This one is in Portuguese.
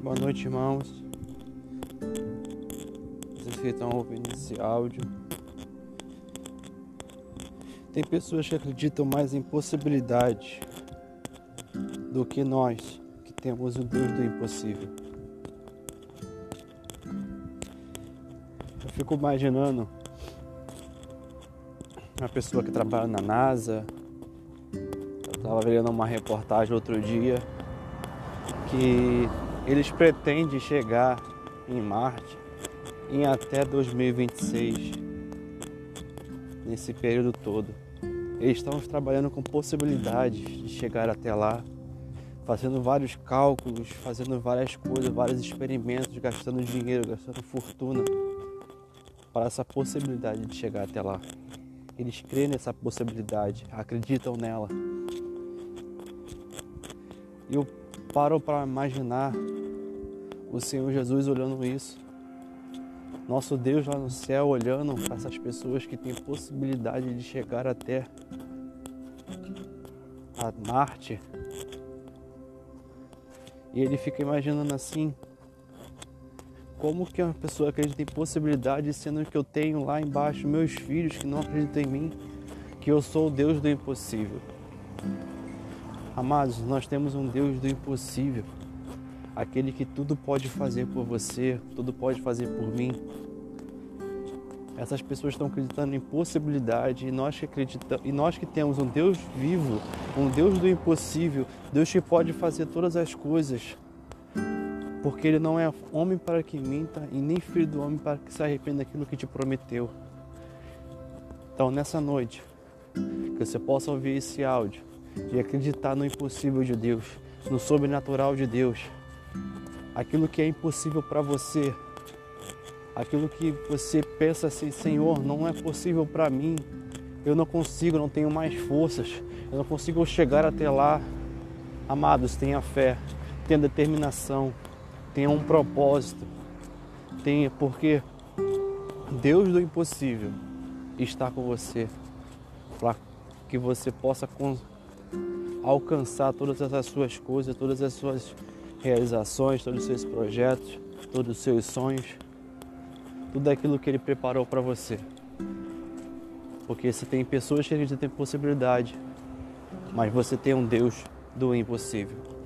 Boa noite, irmãos. Vocês que estão ouvindo esse áudio. Tem pessoas que acreditam mais em possibilidades do que nós, que temos o Deus do impossível. Eu fico imaginando uma pessoa que trabalha na NASA. Eu estava vendo uma reportagem outro dia que eles pretendem chegar em Marte em até 2026, nesse período todo. Eles estão trabalhando com possibilidades de chegar até lá, fazendo vários cálculos, fazendo várias coisas, vários experimentos, gastando dinheiro, gastando fortuna para essa possibilidade de chegar até lá. Eles creem nessa possibilidade, acreditam nela. Eu paro para imaginar o Senhor Jesus olhando isso. Nosso Deus lá no céu olhando para essas pessoas que têm possibilidade de chegar até a Marte. E ele fica imaginando assim, como que uma pessoa acredita em possibilidade, sendo que eu tenho lá embaixo meus filhos que não acreditam em mim, que eu sou o Deus do impossível. Amados, nós temos um Deus do impossível aquele que tudo pode fazer por você, tudo pode fazer por mim. Essas pessoas estão acreditando em possibilidade e nós que acreditamos, e nós que temos um Deus vivo, um Deus do impossível, Deus que pode fazer todas as coisas. Porque ele não é homem para que minta e nem filho do homem para que se arrependa daquilo que te prometeu. Então, nessa noite, que você possa ouvir esse áudio e acreditar no impossível de Deus, no sobrenatural de Deus aquilo que é impossível para você, aquilo que você pensa assim, Senhor, não é possível para mim, eu não consigo, não tenho mais forças, eu não consigo chegar até lá. Amados, tenha fé, tenha determinação, tenha um propósito, tenha, porque Deus do impossível está com você para que você possa alcançar todas essas suas coisas, todas as suas realizações, todos os seus projetos, todos os seus sonhos, tudo aquilo que Ele preparou para você. Porque você tem pessoas que acreditam em possibilidade, mas você tem um Deus do impossível.